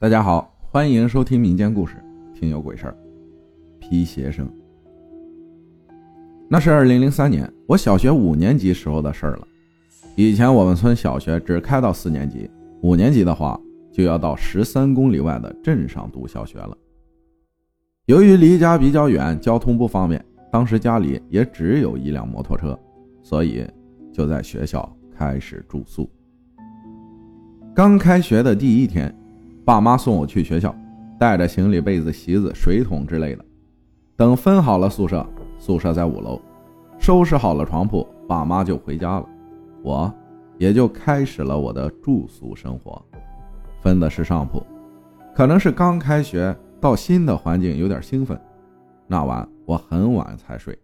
大家好，欢迎收听民间故事，听有鬼事儿。皮鞋声，那是二零零三年，我小学五年级时候的事儿了。以前我们村小学只开到四年级，五年级的话就要到十三公里外的镇上读小学了。由于离家比较远，交通不方便，当时家里也只有一辆摩托车，所以就在学校开始住宿。刚开学的第一天。爸妈送我去学校，带着行李、被子、席子、水桶之类的。等分好了宿舍，宿舍在五楼，收拾好了床铺，爸妈就回家了，我也就开始了我的住宿生活。分的是上铺，可能是刚开学到新的环境有点兴奋，那晚我很晚才睡，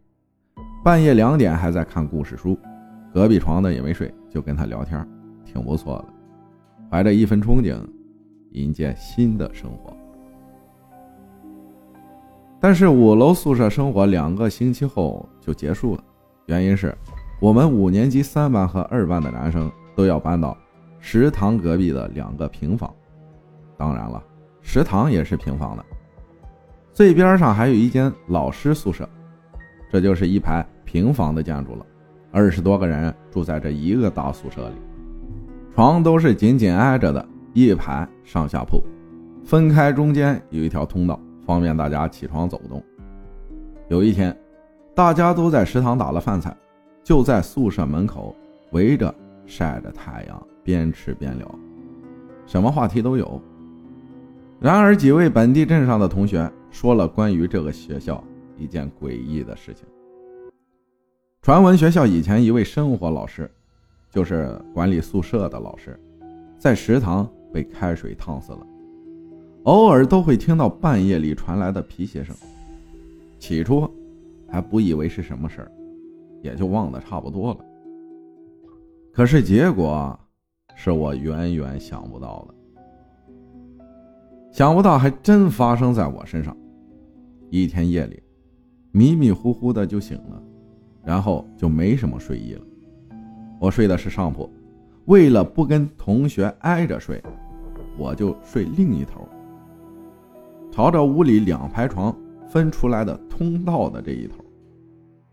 半夜两点还在看故事书。隔壁床的也没睡，就跟他聊天，挺不错的，怀着一份憧憬。迎接新的生活，但是五楼宿舍生活两个星期后就结束了，原因是，我们五年级三班和二班的男生都要搬到食堂隔壁的两个平房，当然了，食堂也是平房的，最边上还有一间老师宿舍，这就是一排平房的建筑了，二十多个人住在这一个大宿舍里，床都是紧紧挨着的。一排上下铺，分开中间有一条通道，方便大家起床走动。有一天，大家都在食堂打了饭菜，就在宿舍门口围着晒着太阳，边吃边聊，什么话题都有。然而，几位本地镇上的同学说了关于这个学校一件诡异的事情。传闻学校以前一位生活老师，就是管理宿舍的老师，在食堂。被开水烫死了，偶尔都会听到半夜里传来的皮鞋声。起初还不以为是什么事儿，也就忘得差不多了。可是结果是我远远想不到的，想不到还真发生在我身上。一天夜里，迷迷糊糊的就醒了，然后就没什么睡意了。我睡的是上铺，为了不跟同学挨着睡。我就睡另一头，朝着屋里两排床分出来的通道的这一头。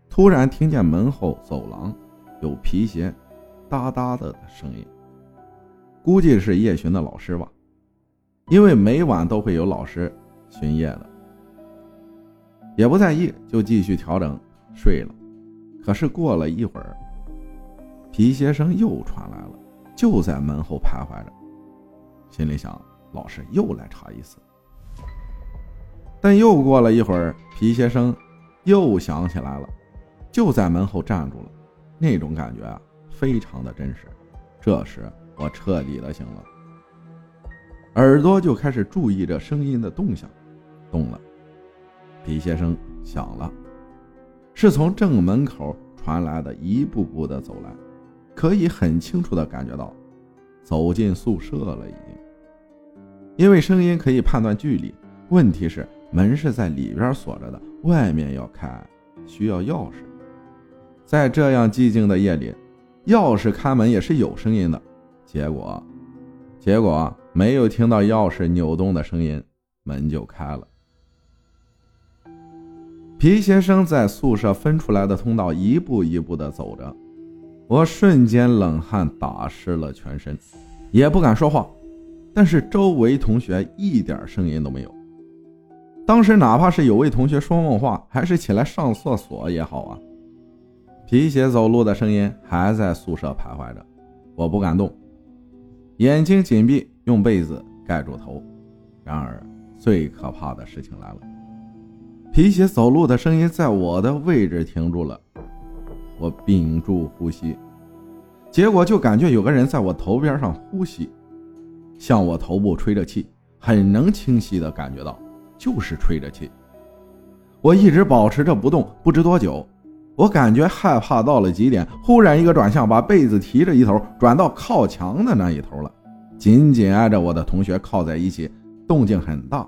突然听见门后走廊有皮鞋哒哒的声音，估计是夜巡的老师吧，因为每晚都会有老师巡夜的。也不在意，就继续调整睡了。可是过了一会儿，皮鞋声又传来了，就在门后徘徊着。心里想，老师又来查一次。但又过了一会儿，皮鞋声又响起来了，就在门后站住了。那种感觉啊，非常的真实。这时我彻底的醒了，耳朵就开始注意着声音的动向，动了。皮鞋声响了，是从正门口传来的，一步步的走来，可以很清楚的感觉到，走进宿舍了已经。因为声音可以判断距离，问题是门是在里边锁着的，外面要开需要钥匙。在这样寂静的夜里，钥匙开门也是有声音的。结果，结果没有听到钥匙扭动的声音，门就开了。皮鞋声在宿舍分出来的通道一步一步的走着，我瞬间冷汗打湿了全身，也不敢说话。但是周围同学一点声音都没有。当时哪怕是有位同学说梦话，还是起来上厕所也好啊。皮鞋走路的声音还在宿舍徘徊着，我不敢动，眼睛紧闭，用被子盖住头。然而最可怕的事情来了，皮鞋走路的声音在我的位置停住了，我屏住呼吸，结果就感觉有个人在我头边上呼吸。向我头部吹着气，很能清晰的感觉到，就是吹着气。我一直保持着不动，不知多久，我感觉害怕到了极点。忽然一个转向，把被子提着一头转到靠墙的那一头了，紧紧挨着我的同学靠在一起，动静很大。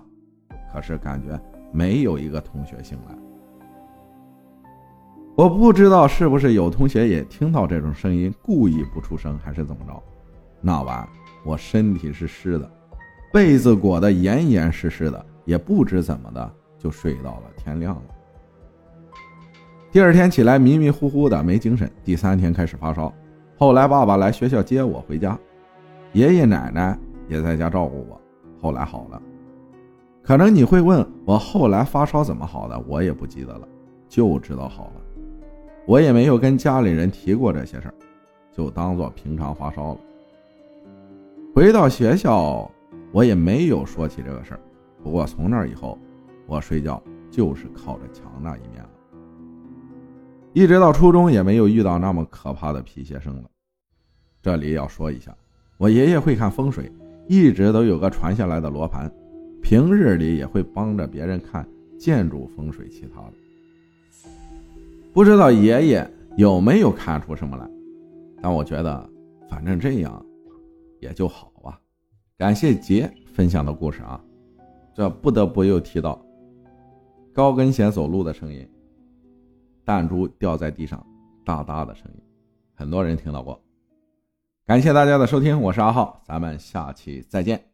可是感觉没有一个同学醒来。我不知道是不是有同学也听到这种声音，故意不出声，还是怎么着？那晚。我身体是湿的，被子裹得严严实实的，也不知怎么的就睡到了天亮了。第二天起来迷迷糊糊的没精神，第三天开始发烧。后来爸爸来学校接我回家，爷爷奶奶也在家照顾我。后来好了，可能你会问我后来发烧怎么好的，我也不记得了，就知道好了。我也没有跟家里人提过这些事儿，就当做平常发烧了。回到学校，我也没有说起这个事儿。不过从那以后，我睡觉就是靠着墙那一面了。一直到初中也没有遇到那么可怕的皮鞋声了。这里要说一下，我爷爷会看风水，一直都有个传下来的罗盘，平日里也会帮着别人看建筑风水其他的。不知道爷爷有没有看出什么来，但我觉得反正这样也就好啊。感谢杰分享的故事啊，这不得不又提到高跟鞋走路的声音。弹珠掉在地上，哒哒的声音，很多人听到过。感谢大家的收听，我是阿浩，咱们下期再见。